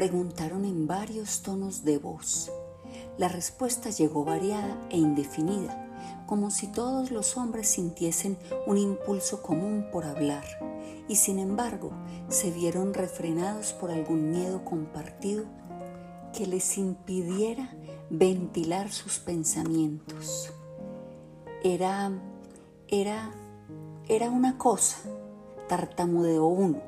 Preguntaron en varios tonos de voz. La respuesta llegó variada e indefinida, como si todos los hombres sintiesen un impulso común por hablar, y sin embargo se vieron refrenados por algún miedo compartido que les impidiera ventilar sus pensamientos. Era, era, era una cosa, tartamudeó uno,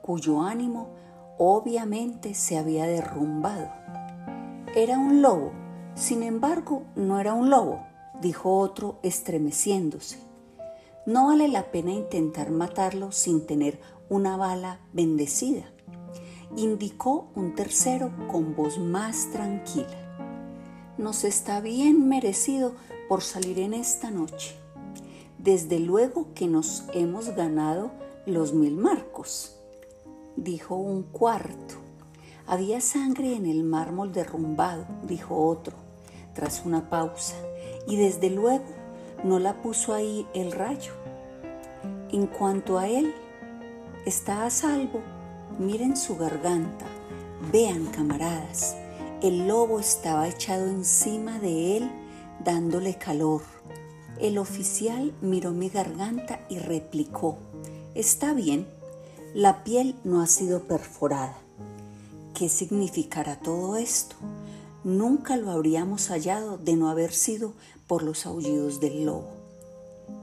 cuyo ánimo obviamente se había derrumbado. Era un lobo, sin embargo no era un lobo, dijo otro estremeciéndose. No vale la pena intentar matarlo sin tener una bala bendecida, indicó un tercero con voz más tranquila. Nos está bien merecido por salir en esta noche. Desde luego que nos hemos ganado los mil marcos dijo un cuarto. Había sangre en el mármol derrumbado, dijo otro, tras una pausa, y desde luego no la puso ahí el rayo. En cuanto a él, está a salvo. Miren su garganta. Vean, camaradas, el lobo estaba echado encima de él, dándole calor. El oficial miró mi garganta y replicó, Está bien, la piel no ha sido perforada. ¿Qué significará todo esto? Nunca lo habríamos hallado de no haber sido por los aullidos del lobo.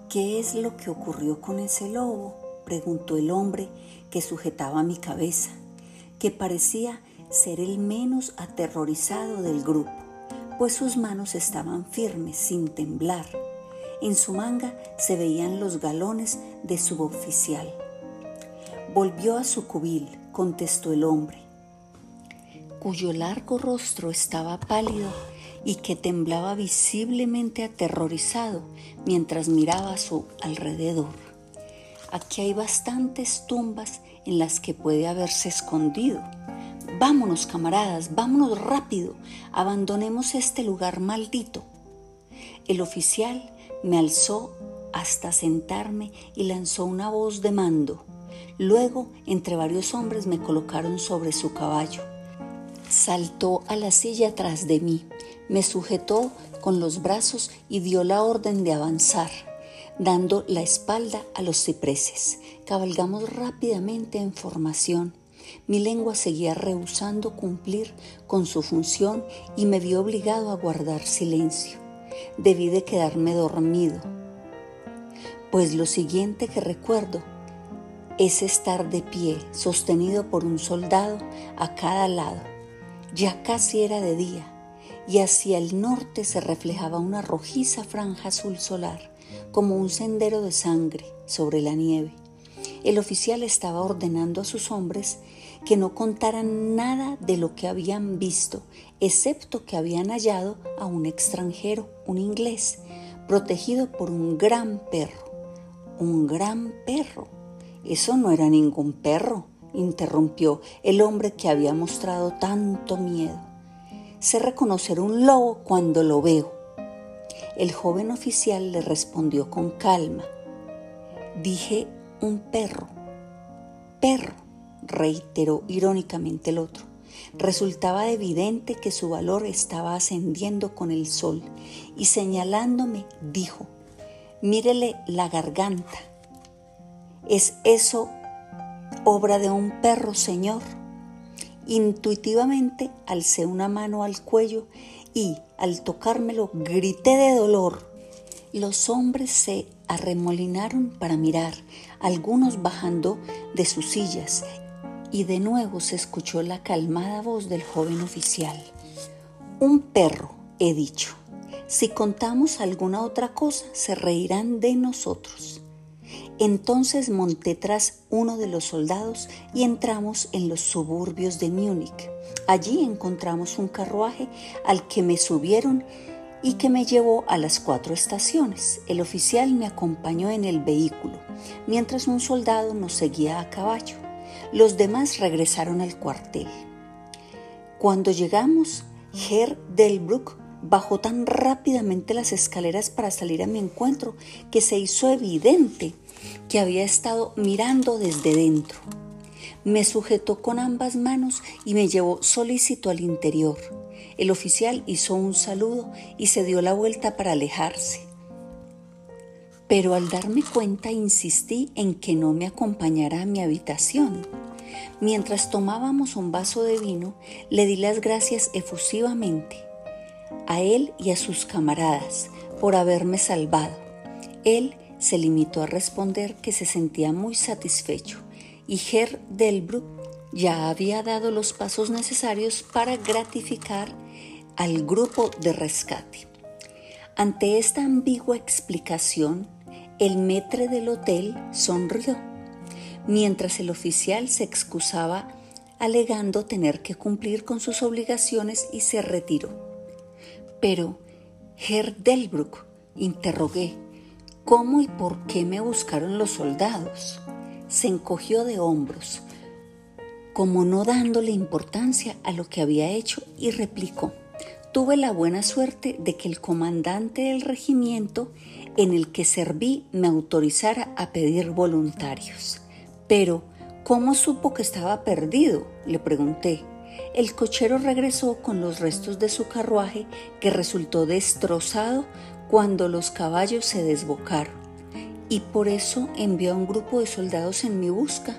¿Qué es lo que ocurrió con ese lobo? preguntó el hombre que sujetaba mi cabeza, que parecía ser el menos aterrorizado del grupo, pues sus manos estaban firmes, sin temblar. En su manga se veían los galones de suboficial. Volvió a su cubil, contestó el hombre, cuyo largo rostro estaba pálido y que temblaba visiblemente aterrorizado mientras miraba a su alrededor. Aquí hay bastantes tumbas en las que puede haberse escondido. Vámonos, camaradas, vámonos rápido, abandonemos este lugar maldito. El oficial me alzó hasta sentarme y lanzó una voz de mando. Luego, entre varios hombres, me colocaron sobre su caballo. Saltó a la silla tras de mí, me sujetó con los brazos y dio la orden de avanzar, dando la espalda a los cipreses. Cabalgamos rápidamente en formación. Mi lengua seguía rehusando cumplir con su función y me vi obligado a guardar silencio. Debí de quedarme dormido, pues lo siguiente que recuerdo es estar de pie, sostenido por un soldado a cada lado. Ya casi era de día y hacia el norte se reflejaba una rojiza franja azul solar, como un sendero de sangre sobre la nieve. El oficial estaba ordenando a sus hombres que no contaran nada de lo que habían visto, excepto que habían hallado a un extranjero, un inglés, protegido por un gran perro. Un gran perro eso no era ningún perro, interrumpió el hombre que había mostrado tanto miedo. Sé reconocer un lobo cuando lo veo. El joven oficial le respondió con calma. Dije un perro. Perro, reiteró irónicamente el otro. Resultaba evidente que su valor estaba ascendiendo con el sol y señalándome dijo, mírele la garganta, ¿Es eso obra de un perro, Señor? Intuitivamente alcé una mano al cuello y al tocármelo grité de dolor. Los hombres se arremolinaron para mirar, algunos bajando de sus sillas, y de nuevo se escuchó la calmada voz del joven oficial. Un perro, he dicho. Si contamos alguna otra cosa, se reirán de nosotros. Entonces monté tras uno de los soldados y entramos en los suburbios de Múnich. Allí encontramos un carruaje al que me subieron y que me llevó a las cuatro estaciones. El oficial me acompañó en el vehículo, mientras un soldado nos seguía a caballo. Los demás regresaron al cuartel. Cuando llegamos, Herr Delbruck bajó tan rápidamente las escaleras para salir a mi encuentro que se hizo evidente que había estado mirando desde dentro. Me sujetó con ambas manos y me llevó solícito al interior. El oficial hizo un saludo y se dio la vuelta para alejarse. Pero al darme cuenta insistí en que no me acompañara a mi habitación. Mientras tomábamos un vaso de vino, le di las gracias efusivamente a él y a sus camaradas por haberme salvado. Él se limitó a responder que se sentía muy satisfecho y Herr Delbruck ya había dado los pasos necesarios para gratificar al grupo de rescate. Ante esta ambigua explicación, el metre del hotel sonrió, mientras el oficial se excusaba alegando tener que cumplir con sus obligaciones y se retiró. Pero, Herr Delbruck, interrogué, ¿cómo y por qué me buscaron los soldados? Se encogió de hombros, como no dándole importancia a lo que había hecho, y replicó, tuve la buena suerte de que el comandante del regimiento en el que serví me autorizara a pedir voluntarios. Pero, ¿cómo supo que estaba perdido? le pregunté. El cochero regresó con los restos de su carruaje que resultó destrozado cuando los caballos se desbocaron y por eso envió a un grupo de soldados en mi busca.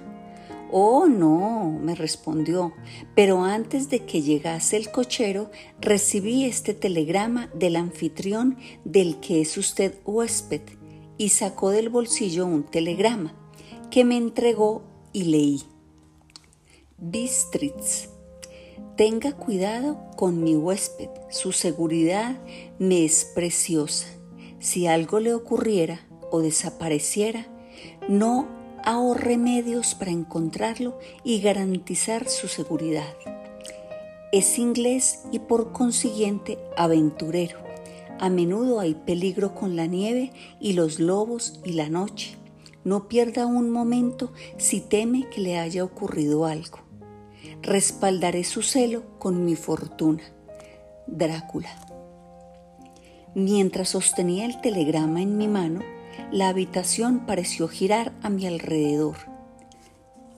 Oh, no, me respondió, pero antes de que llegase el cochero recibí este telegrama del anfitrión del que es usted huésped y sacó del bolsillo un telegrama que me entregó y leí. Bistritz, tenga cuidado con mi huésped, su seguridad me es preciosa. Si algo le ocurriera o desapareciera, no ahorre medios para encontrarlo y garantizar su seguridad. Es inglés y por consiguiente aventurero. A menudo hay peligro con la nieve y los lobos y la noche. No pierda un momento si teme que le haya ocurrido algo. Respaldaré su celo con mi fortuna. Drácula. Mientras sostenía el telegrama en mi mano, la habitación pareció girar a mi alrededor.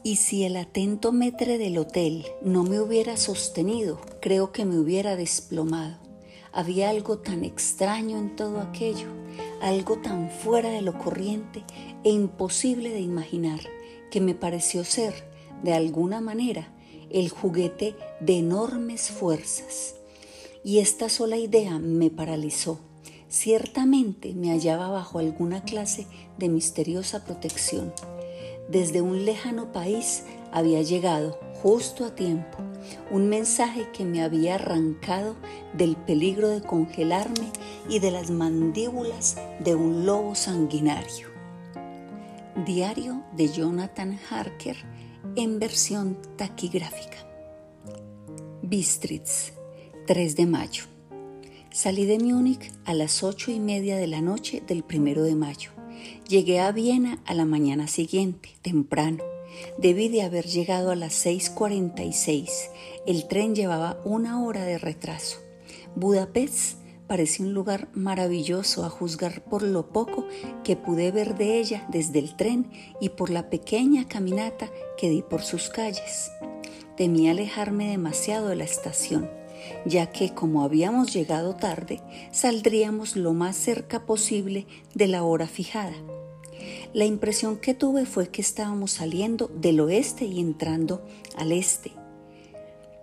Y si el atento metre del hotel no me hubiera sostenido, creo que me hubiera desplomado. Había algo tan extraño en todo aquello, algo tan fuera de lo corriente e imposible de imaginar, que me pareció ser, de alguna manera, el juguete de enormes fuerzas. Y esta sola idea me paralizó Ciertamente me hallaba bajo alguna clase de misteriosa protección. Desde un lejano país había llegado, justo a tiempo, un mensaje que me había arrancado del peligro de congelarme y de las mandíbulas de un lobo sanguinario. Diario de Jonathan Harker en versión taquigráfica. Bistritz, 3 de mayo. Salí de Múnich a las ocho y media de la noche del primero de mayo. Llegué a Viena a la mañana siguiente, temprano. Debí de haber llegado a las 6.46. El tren llevaba una hora de retraso. Budapest parecía un lugar maravilloso a juzgar por lo poco que pude ver de ella desde el tren y por la pequeña caminata que di por sus calles. Temí alejarme demasiado de la estación ya que como habíamos llegado tarde, saldríamos lo más cerca posible de la hora fijada. La impresión que tuve fue que estábamos saliendo del oeste y entrando al este,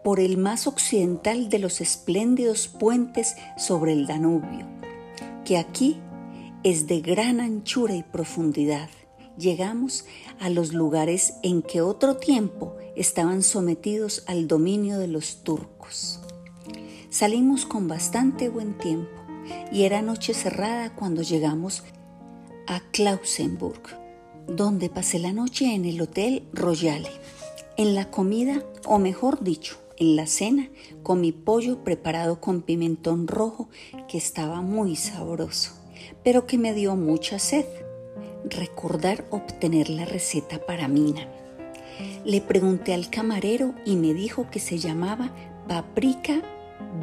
por el más occidental de los espléndidos puentes sobre el Danubio, que aquí es de gran anchura y profundidad. Llegamos a los lugares en que otro tiempo estaban sometidos al dominio de los turcos. Salimos con bastante buen tiempo y era noche cerrada cuando llegamos a Klausenburg, donde pasé la noche en el Hotel Royale. En la comida, o mejor dicho, en la cena, comí pollo preparado con pimentón rojo que estaba muy sabroso, pero que me dio mucha sed. Recordar obtener la receta para Mina. Le pregunté al camarero y me dijo que se llamaba paprika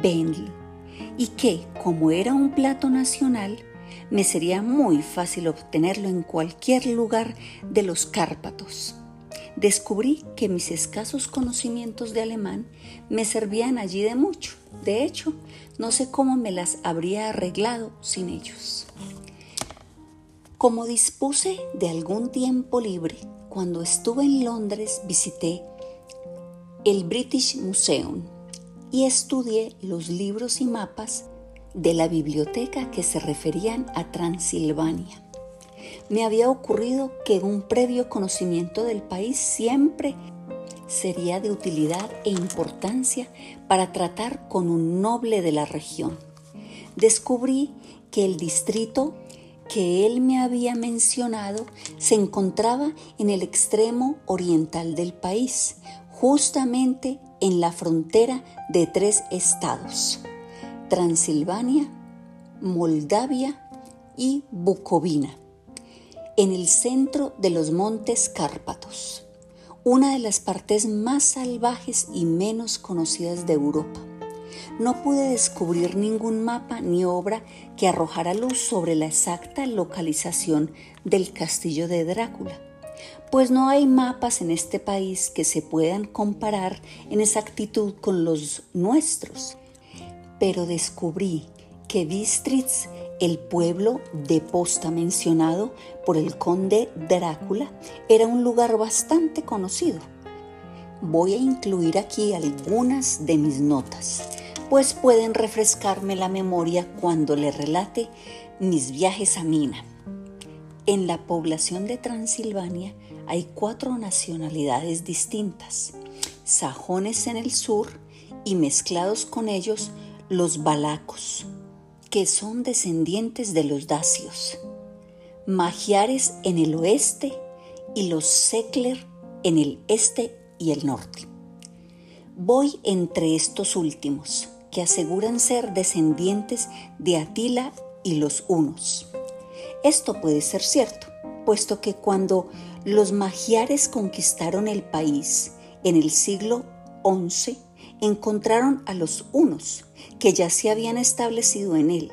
Bentley y que, como era un plato nacional, me sería muy fácil obtenerlo en cualquier lugar de los Cárpatos. Descubrí que mis escasos conocimientos de alemán me servían allí de mucho. De hecho, no sé cómo me las habría arreglado sin ellos. Como dispuse de algún tiempo libre, cuando estuve en Londres visité el British Museum y estudié los libros y mapas de la biblioteca que se referían a Transilvania me había ocurrido que un previo conocimiento del país siempre sería de utilidad e importancia para tratar con un noble de la región. Descubrí que el distrito que él me había mencionado se encontraba en el extremo oriental del país, justamente en la frontera de tres estados, Transilvania, Moldavia y Bucovina en el centro de los montes Cárpatos, una de las partes más salvajes y menos conocidas de Europa. No pude descubrir ningún mapa ni obra que arrojara luz sobre la exacta localización del castillo de Drácula, pues no hay mapas en este país que se puedan comparar en exactitud con los nuestros. Pero descubrí que Bistritz el pueblo de posta mencionado por el conde Drácula era un lugar bastante conocido. Voy a incluir aquí algunas de mis notas, pues pueden refrescarme la memoria cuando le relate mis viajes a Mina. En la población de Transilvania hay cuatro nacionalidades distintas, sajones en el sur y mezclados con ellos los balacos que son descendientes de los dacios, magiares en el oeste y los sekler en el este y el norte. Voy entre estos últimos, que aseguran ser descendientes de Atila y los hunos. Esto puede ser cierto, puesto que cuando los magiares conquistaron el país en el siglo XI, encontraron a los unos que ya se habían establecido en él.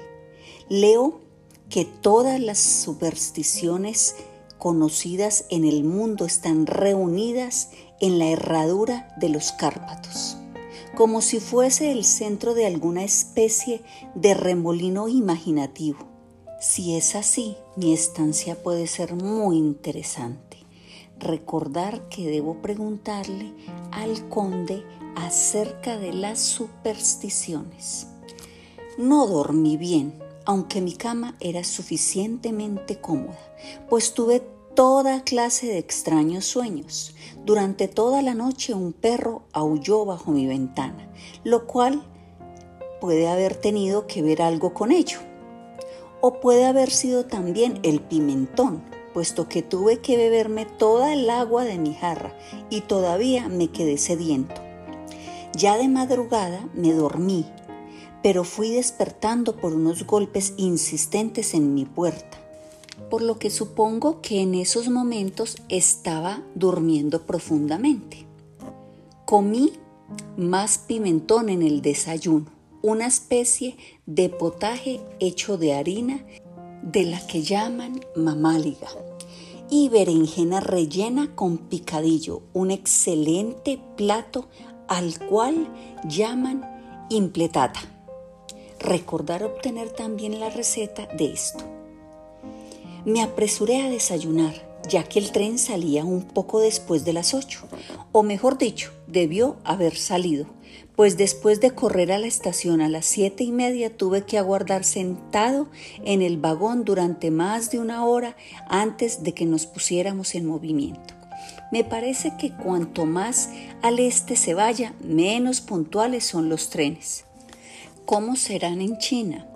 Leo que todas las supersticiones conocidas en el mundo están reunidas en la herradura de los Cárpatos, como si fuese el centro de alguna especie de remolino imaginativo. Si es así, mi estancia puede ser muy interesante. Recordar que debo preguntarle al conde acerca de las supersticiones. No dormí bien, aunque mi cama era suficientemente cómoda, pues tuve toda clase de extraños sueños. Durante toda la noche un perro aulló bajo mi ventana, lo cual puede haber tenido que ver algo con ello. O puede haber sido también el pimentón, puesto que tuve que beberme toda el agua de mi jarra y todavía me quedé sediento. Ya de madrugada me dormí, pero fui despertando por unos golpes insistentes en mi puerta, por lo que supongo que en esos momentos estaba durmiendo profundamente. Comí más pimentón en el desayuno, una especie de potaje hecho de harina de la que llaman mamáliga y berenjena rellena con picadillo, un excelente plato al cual llaman impletata. Recordar obtener también la receta de esto. Me apresuré a desayunar, ya que el tren salía un poco después de las ocho, o mejor dicho, debió haber salido, pues después de correr a la estación a las siete y media tuve que aguardar sentado en el vagón durante más de una hora antes de que nos pusiéramos en movimiento. Me parece que cuanto más al este se vaya, menos puntuales son los trenes. ¿Cómo serán en China?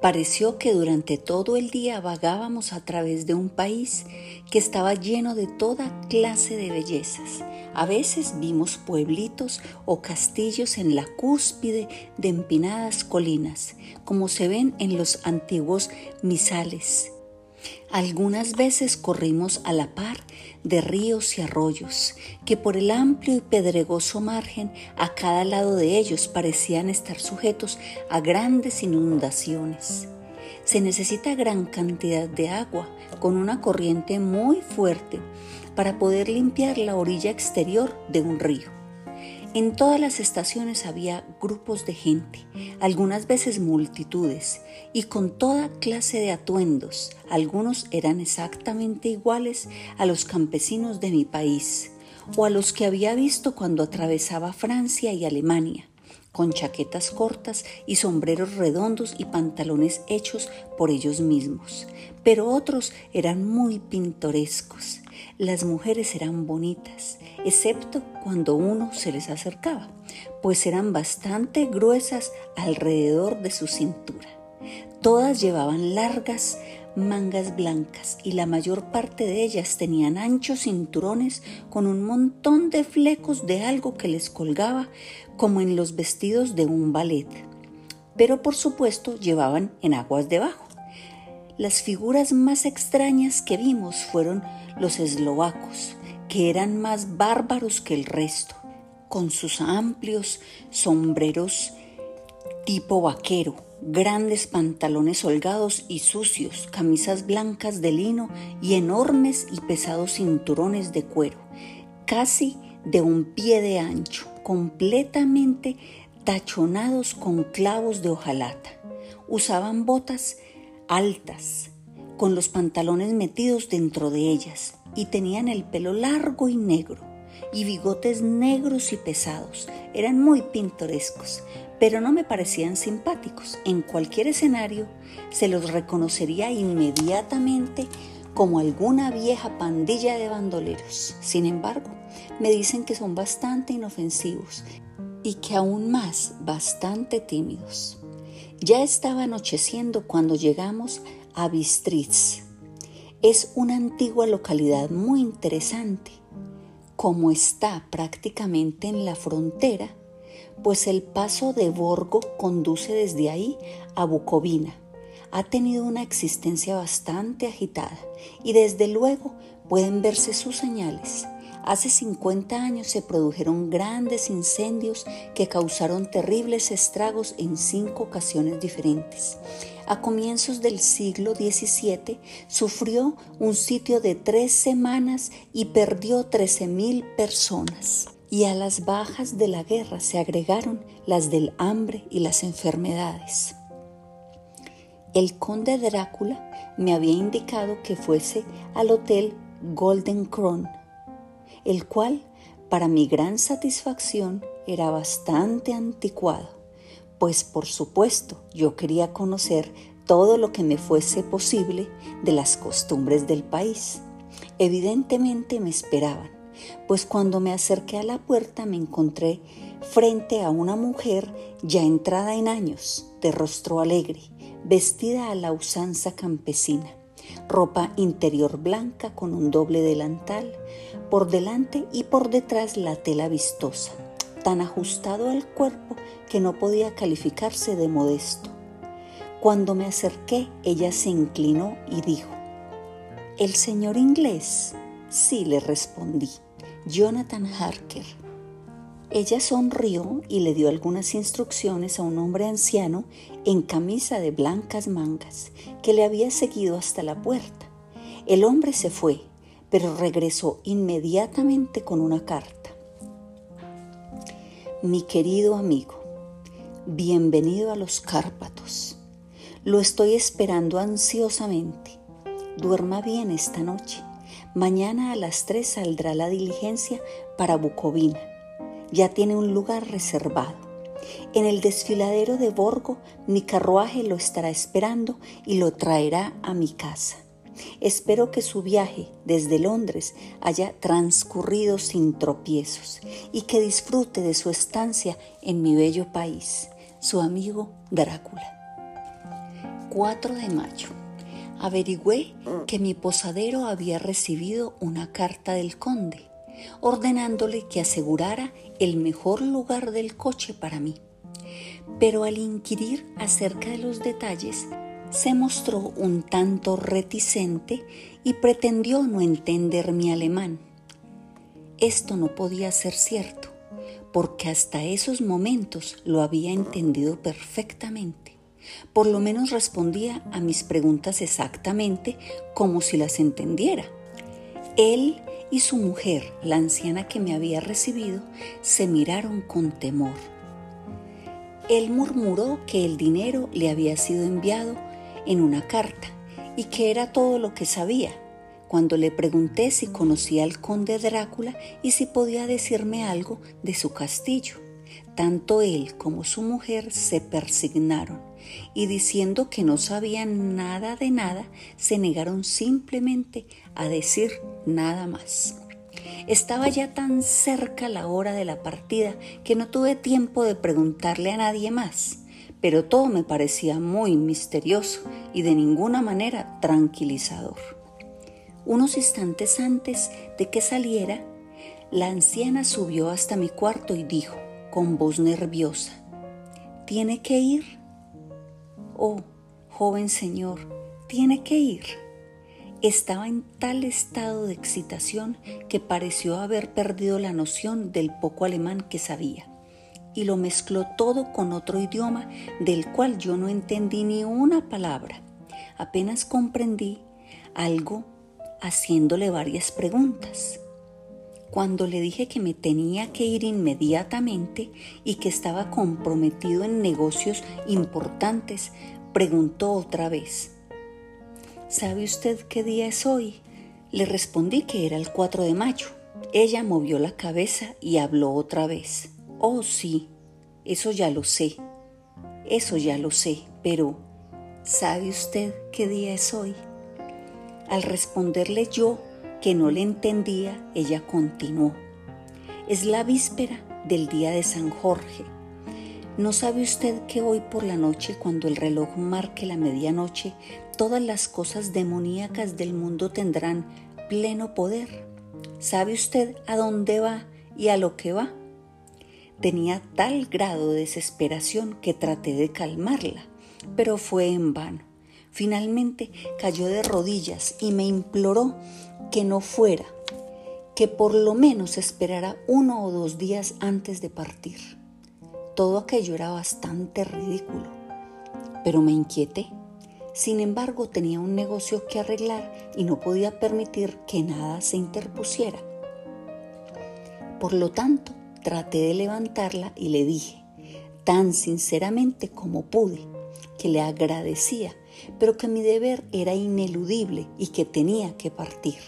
Pareció que durante todo el día vagábamos a través de un país que estaba lleno de toda clase de bellezas. A veces vimos pueblitos o castillos en la cúspide de empinadas colinas, como se ven en los antiguos misales algunas veces corrimos a la par de ríos y arroyos, que por el amplio y pedregoso margen a cada lado de ellos parecían estar sujetos a grandes inundaciones. se necesita gran cantidad de agua con una corriente muy fuerte para poder limpiar la orilla exterior de un río. En todas las estaciones había grupos de gente, algunas veces multitudes, y con toda clase de atuendos. Algunos eran exactamente iguales a los campesinos de mi país o a los que había visto cuando atravesaba Francia y Alemania, con chaquetas cortas y sombreros redondos y pantalones hechos por ellos mismos. Pero otros eran muy pintorescos. Las mujeres eran bonitas, excepto cuando uno se les acercaba, pues eran bastante gruesas alrededor de su cintura. Todas llevaban largas mangas blancas y la mayor parte de ellas tenían anchos cinturones con un montón de flecos de algo que les colgaba como en los vestidos de un ballet. Pero por supuesto llevaban en aguas debajo. Las figuras más extrañas que vimos fueron los eslovacos, que eran más bárbaros que el resto, con sus amplios sombreros tipo vaquero, grandes pantalones holgados y sucios, camisas blancas de lino y enormes y pesados cinturones de cuero, casi de un pie de ancho, completamente tachonados con clavos de hojalata. Usaban botas altas, con los pantalones metidos dentro de ellas, y tenían el pelo largo y negro, y bigotes negros y pesados. Eran muy pintorescos, pero no me parecían simpáticos. En cualquier escenario se los reconocería inmediatamente como alguna vieja pandilla de bandoleros. Sin embargo, me dicen que son bastante inofensivos y que aún más bastante tímidos. Ya estaba anocheciendo cuando llegamos a Bistritz. Es una antigua localidad muy interesante. Como está prácticamente en la frontera, pues el paso de Borgo conduce desde ahí a Bucovina. Ha tenido una existencia bastante agitada y desde luego pueden verse sus señales. Hace 50 años se produjeron grandes incendios que causaron terribles estragos en cinco ocasiones diferentes. A comienzos del siglo XVII sufrió un sitio de tres semanas y perdió 13.000 personas. Y a las bajas de la guerra se agregaron las del hambre y las enfermedades. El conde Drácula me había indicado que fuese al hotel Golden Crown el cual, para mi gran satisfacción, era bastante anticuado, pues por supuesto yo quería conocer todo lo que me fuese posible de las costumbres del país. Evidentemente me esperaban, pues cuando me acerqué a la puerta me encontré frente a una mujer ya entrada en años, de rostro alegre, vestida a la usanza campesina ropa interior blanca con un doble delantal, por delante y por detrás la tela vistosa, tan ajustado al cuerpo que no podía calificarse de modesto. Cuando me acerqué, ella se inclinó y dijo, ¿El señor inglés? Sí, le respondí, Jonathan Harker. Ella sonrió y le dio algunas instrucciones a un hombre anciano en camisa de blancas mangas que le había seguido hasta la puerta. El hombre se fue, pero regresó inmediatamente con una carta. Mi querido amigo, bienvenido a los Cárpatos. Lo estoy esperando ansiosamente. Duerma bien esta noche. Mañana a las tres saldrá la diligencia para Bucovina ya tiene un lugar reservado. En el desfiladero de Borgo mi carruaje lo estará esperando y lo traerá a mi casa. Espero que su viaje desde Londres haya transcurrido sin tropiezos y que disfrute de su estancia en mi bello país. Su amigo Drácula. 4 de mayo. Averigüé que mi posadero había recibido una carta del conde ordenándole que asegurara el mejor lugar del coche para mí. Pero al inquirir acerca de los detalles, se mostró un tanto reticente y pretendió no entender mi alemán. Esto no podía ser cierto, porque hasta esos momentos lo había entendido perfectamente. Por lo menos respondía a mis preguntas exactamente como si las entendiera. Él y su mujer, la anciana que me había recibido, se miraron con temor. Él murmuró que el dinero le había sido enviado en una carta y que era todo lo que sabía. Cuando le pregunté si conocía al conde Drácula y si podía decirme algo de su castillo, tanto él como su mujer se persignaron y diciendo que no sabían nada de nada, se negaron simplemente a decir nada más. Estaba ya tan cerca la hora de la partida que no tuve tiempo de preguntarle a nadie más, pero todo me parecía muy misterioso y de ninguna manera tranquilizador. Unos instantes antes de que saliera, la anciana subió hasta mi cuarto y dijo, con voz nerviosa, ¿tiene que ir? Oh, joven señor, tiene que ir. Estaba en tal estado de excitación que pareció haber perdido la noción del poco alemán que sabía y lo mezcló todo con otro idioma del cual yo no entendí ni una palabra. Apenas comprendí algo haciéndole varias preguntas. Cuando le dije que me tenía que ir inmediatamente y que estaba comprometido en negocios importantes, preguntó otra vez, ¿Sabe usted qué día es hoy? Le respondí que era el 4 de mayo. Ella movió la cabeza y habló otra vez. Oh, sí, eso ya lo sé. Eso ya lo sé, pero ¿sabe usted qué día es hoy? Al responderle yo que no le entendía, ella continuó. Es la víspera del día de San Jorge. ¿No sabe usted que hoy por la noche, cuando el reloj marque la medianoche, todas las cosas demoníacas del mundo tendrán pleno poder. ¿Sabe usted a dónde va y a lo que va? Tenía tal grado de desesperación que traté de calmarla, pero fue en vano. Finalmente cayó de rodillas y me imploró que no fuera, que por lo menos esperara uno o dos días antes de partir. Todo aquello era bastante ridículo, pero me inquieté sin embargo, tenía un negocio que arreglar y no podía permitir que nada se interpusiera. Por lo tanto, traté de levantarla y le dije, tan sinceramente como pude, que le agradecía, pero que mi deber era ineludible y que tenía que partir.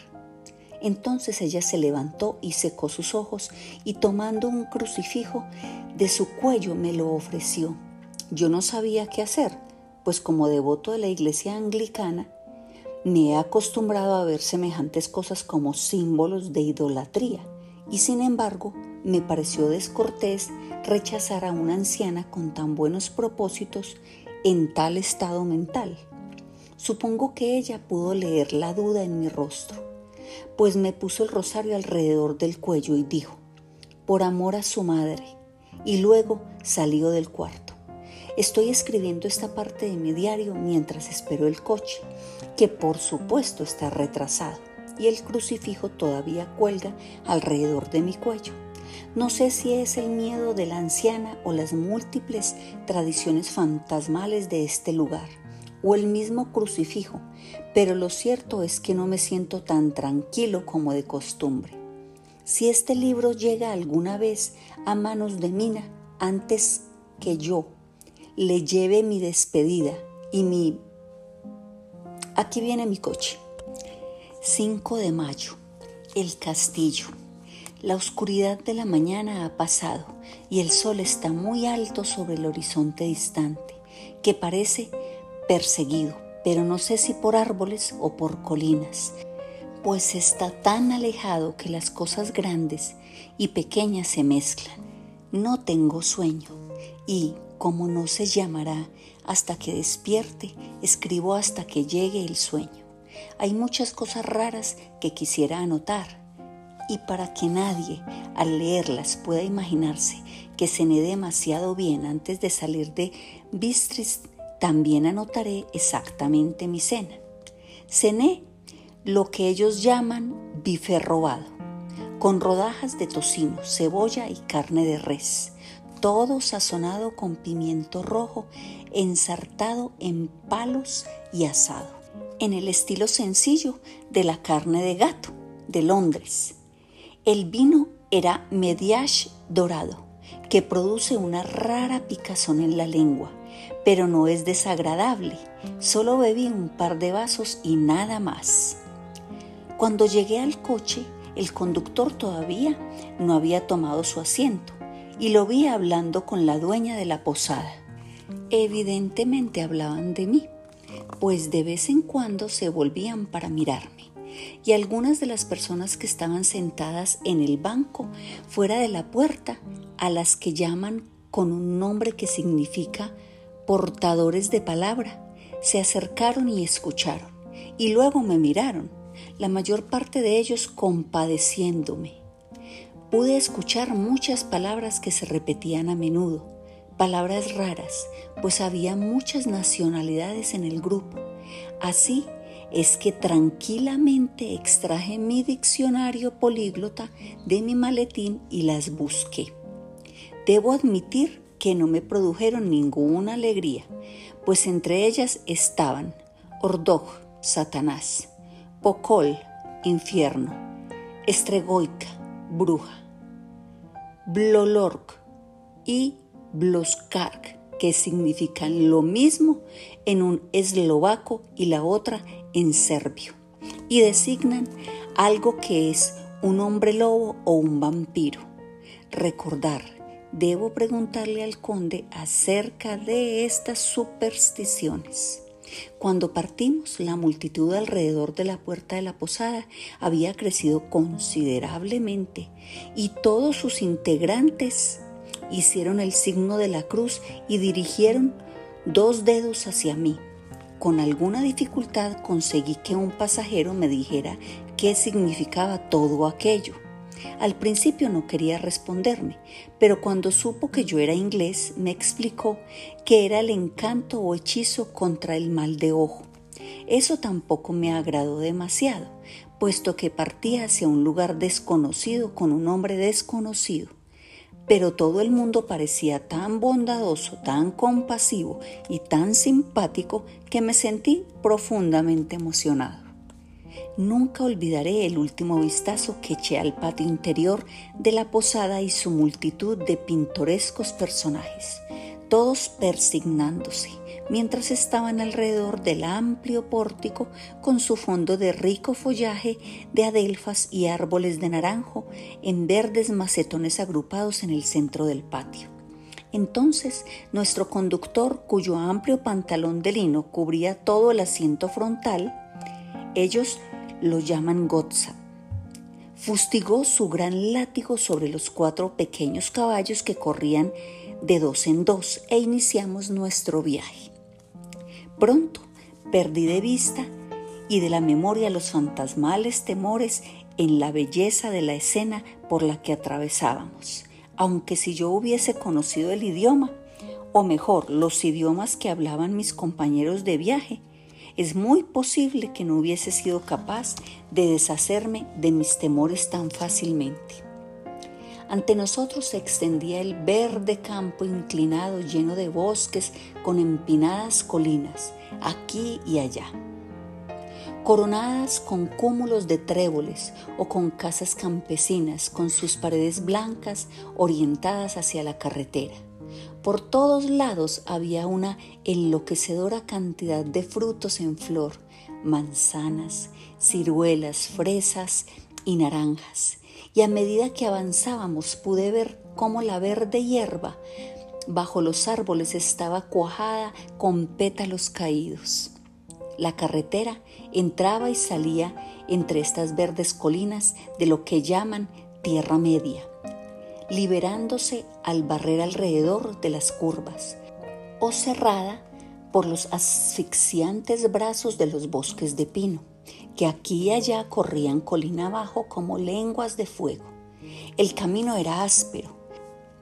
Entonces ella se levantó y secó sus ojos y tomando un crucifijo de su cuello me lo ofreció. Yo no sabía qué hacer, pues como devoto de la iglesia anglicana, me he acostumbrado a ver semejantes cosas como símbolos de idolatría y sin embargo me pareció descortés rechazar a una anciana con tan buenos propósitos en tal estado mental. Supongo que ella pudo leer la duda en mi rostro, pues me puso el rosario alrededor del cuello y dijo, por amor a su madre, y luego salió del cuarto. Estoy escribiendo esta parte de mi diario mientras espero el coche, que por supuesto está retrasado y el crucifijo todavía cuelga alrededor de mi cuello. No sé si es el miedo de la anciana o las múltiples tradiciones fantasmales de este lugar, o el mismo crucifijo, pero lo cierto es que no me siento tan tranquilo como de costumbre. Si este libro llega alguna vez a manos de Mina antes que yo le lleve mi despedida y mi... Aquí viene mi coche. 5 de mayo. El castillo. La oscuridad de la mañana ha pasado y el sol está muy alto sobre el horizonte distante, que parece perseguido, pero no sé si por árboles o por colinas, pues está tan alejado que las cosas grandes y pequeñas se mezclan. No tengo sueño y como no se llamará hasta que despierte, escribo hasta que llegue el sueño. Hay muchas cosas raras que quisiera anotar y para que nadie al leerlas pueda imaginarse que cené demasiado bien antes de salir de Bistris, también anotaré exactamente mi cena. Cené lo que ellos llaman bife robado, con rodajas de tocino, cebolla y carne de res todo sazonado con pimiento rojo, ensartado en palos y asado, en el estilo sencillo de la carne de gato de Londres. El vino era mediash dorado, que produce una rara picazón en la lengua, pero no es desagradable. Solo bebí un par de vasos y nada más. Cuando llegué al coche, el conductor todavía no había tomado su asiento y lo vi hablando con la dueña de la posada. Evidentemente hablaban de mí, pues de vez en cuando se volvían para mirarme y algunas de las personas que estaban sentadas en el banco fuera de la puerta, a las que llaman con un nombre que significa portadores de palabra, se acercaron y escucharon, y luego me miraron, la mayor parte de ellos compadeciéndome. Pude escuchar muchas palabras que se repetían a menudo, palabras raras, pues había muchas nacionalidades en el grupo. Así es que tranquilamente extraje mi diccionario políglota de mi maletín y las busqué. Debo admitir que no me produjeron ninguna alegría, pues entre ellas estaban Ordog, Satanás, Pocol, infierno, Estregoica, bruja, Blolork y Bloskark, que significan lo mismo en un eslovaco y la otra en serbio, y designan algo que es un hombre lobo o un vampiro. Recordar, debo preguntarle al conde acerca de estas supersticiones. Cuando partimos, la multitud alrededor de la puerta de la posada había crecido considerablemente y todos sus integrantes hicieron el signo de la cruz y dirigieron dos dedos hacia mí. Con alguna dificultad conseguí que un pasajero me dijera qué significaba todo aquello. Al principio no quería responderme, pero cuando supo que yo era inglés, me explicó que era el encanto o hechizo contra el mal de ojo. Eso tampoco me agradó demasiado, puesto que partía hacia un lugar desconocido con un hombre desconocido pero todo el mundo parecía tan bondadoso, tan compasivo y tan simpático que me sentí profundamente emocionado. Nunca olvidaré el último vistazo que eché al patio interior de la posada y su multitud de pintorescos personajes, todos persignándose, mientras estaban alrededor del amplio pórtico con su fondo de rico follaje de adelfas y árboles de naranjo en verdes macetones agrupados en el centro del patio. Entonces nuestro conductor, cuyo amplio pantalón de lino cubría todo el asiento frontal, ellos lo llaman Gotza, fustigó su gran látigo sobre los cuatro pequeños caballos que corrían de dos en dos e iniciamos nuestro viaje. Pronto perdí de vista y de la memoria los fantasmales temores en la belleza de la escena por la que atravesábamos, aunque si yo hubiese conocido el idioma, o mejor, los idiomas que hablaban mis compañeros de viaje, es muy posible que no hubiese sido capaz de deshacerme de mis temores tan fácilmente. Ante nosotros se extendía el verde campo inclinado lleno de bosques con empinadas colinas, aquí y allá, coronadas con cúmulos de tréboles o con casas campesinas con sus paredes blancas orientadas hacia la carretera. Por todos lados había una enloquecedora cantidad de frutos en flor, manzanas, ciruelas, fresas y naranjas y a medida que avanzábamos pude ver cómo la verde hierba bajo los árboles estaba cuajada con pétalos caídos. La carretera entraba y salía entre estas verdes colinas de lo que llaman Tierra Media, liberándose al barrer alrededor de las curvas, o cerrada por los asfixiantes brazos de los bosques de pino que aquí y allá corrían colina abajo como lenguas de fuego. El camino era áspero,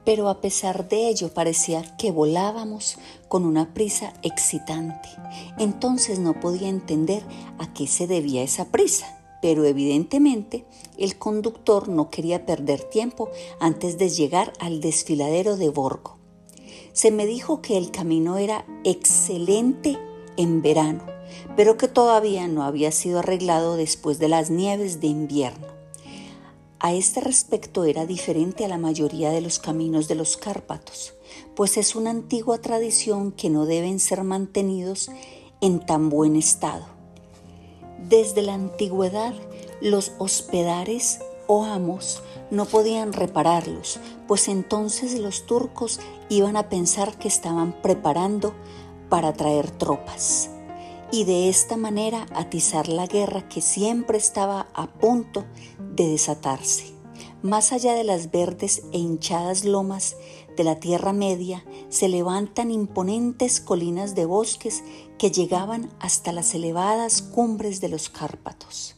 pero a pesar de ello parecía que volábamos con una prisa excitante. Entonces no podía entender a qué se debía esa prisa. pero evidentemente el conductor no quería perder tiempo antes de llegar al desfiladero de Borgo. Se me dijo que el camino era excelente en verano, pero que todavía no había sido arreglado después de las nieves de invierno. A este respecto era diferente a la mayoría de los caminos de los Cárpatos, pues es una antigua tradición que no deben ser mantenidos en tan buen estado. Desde la antigüedad, los hospedares o amos no podían repararlos, pues entonces los turcos iban a pensar que estaban preparando para traer tropas y de esta manera atizar la guerra que siempre estaba a punto de desatarse. Más allá de las verdes e hinchadas lomas de la Tierra Media se levantan imponentes colinas de bosques que llegaban hasta las elevadas cumbres de los Cárpatos.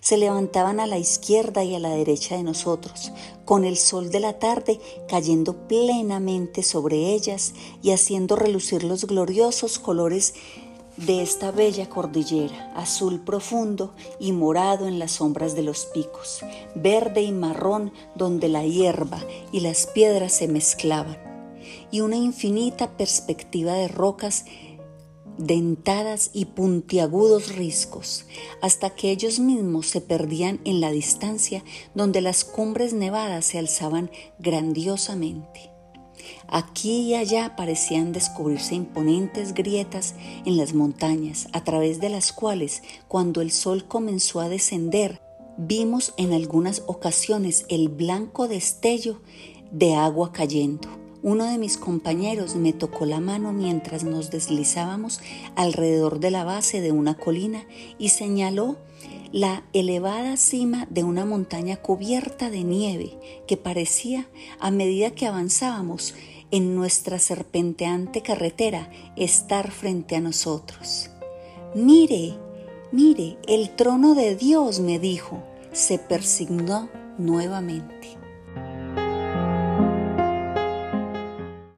Se levantaban a la izquierda y a la derecha de nosotros, con el sol de la tarde cayendo plenamente sobre ellas y haciendo relucir los gloriosos colores de esta bella cordillera, azul profundo y morado en las sombras de los picos, verde y marrón donde la hierba y las piedras se mezclaban, y una infinita perspectiva de rocas dentadas y puntiagudos riscos, hasta que ellos mismos se perdían en la distancia donde las cumbres nevadas se alzaban grandiosamente. Aquí y allá parecían descubrirse imponentes grietas en las montañas, a través de las cuales, cuando el sol comenzó a descender, vimos en algunas ocasiones el blanco destello de agua cayendo. Uno de mis compañeros me tocó la mano mientras nos deslizábamos alrededor de la base de una colina y señaló la elevada cima de una montaña cubierta de nieve que parecía, a medida que avanzábamos en nuestra serpenteante carretera, estar frente a nosotros. Mire, mire, el trono de Dios, me dijo, se persignó nuevamente.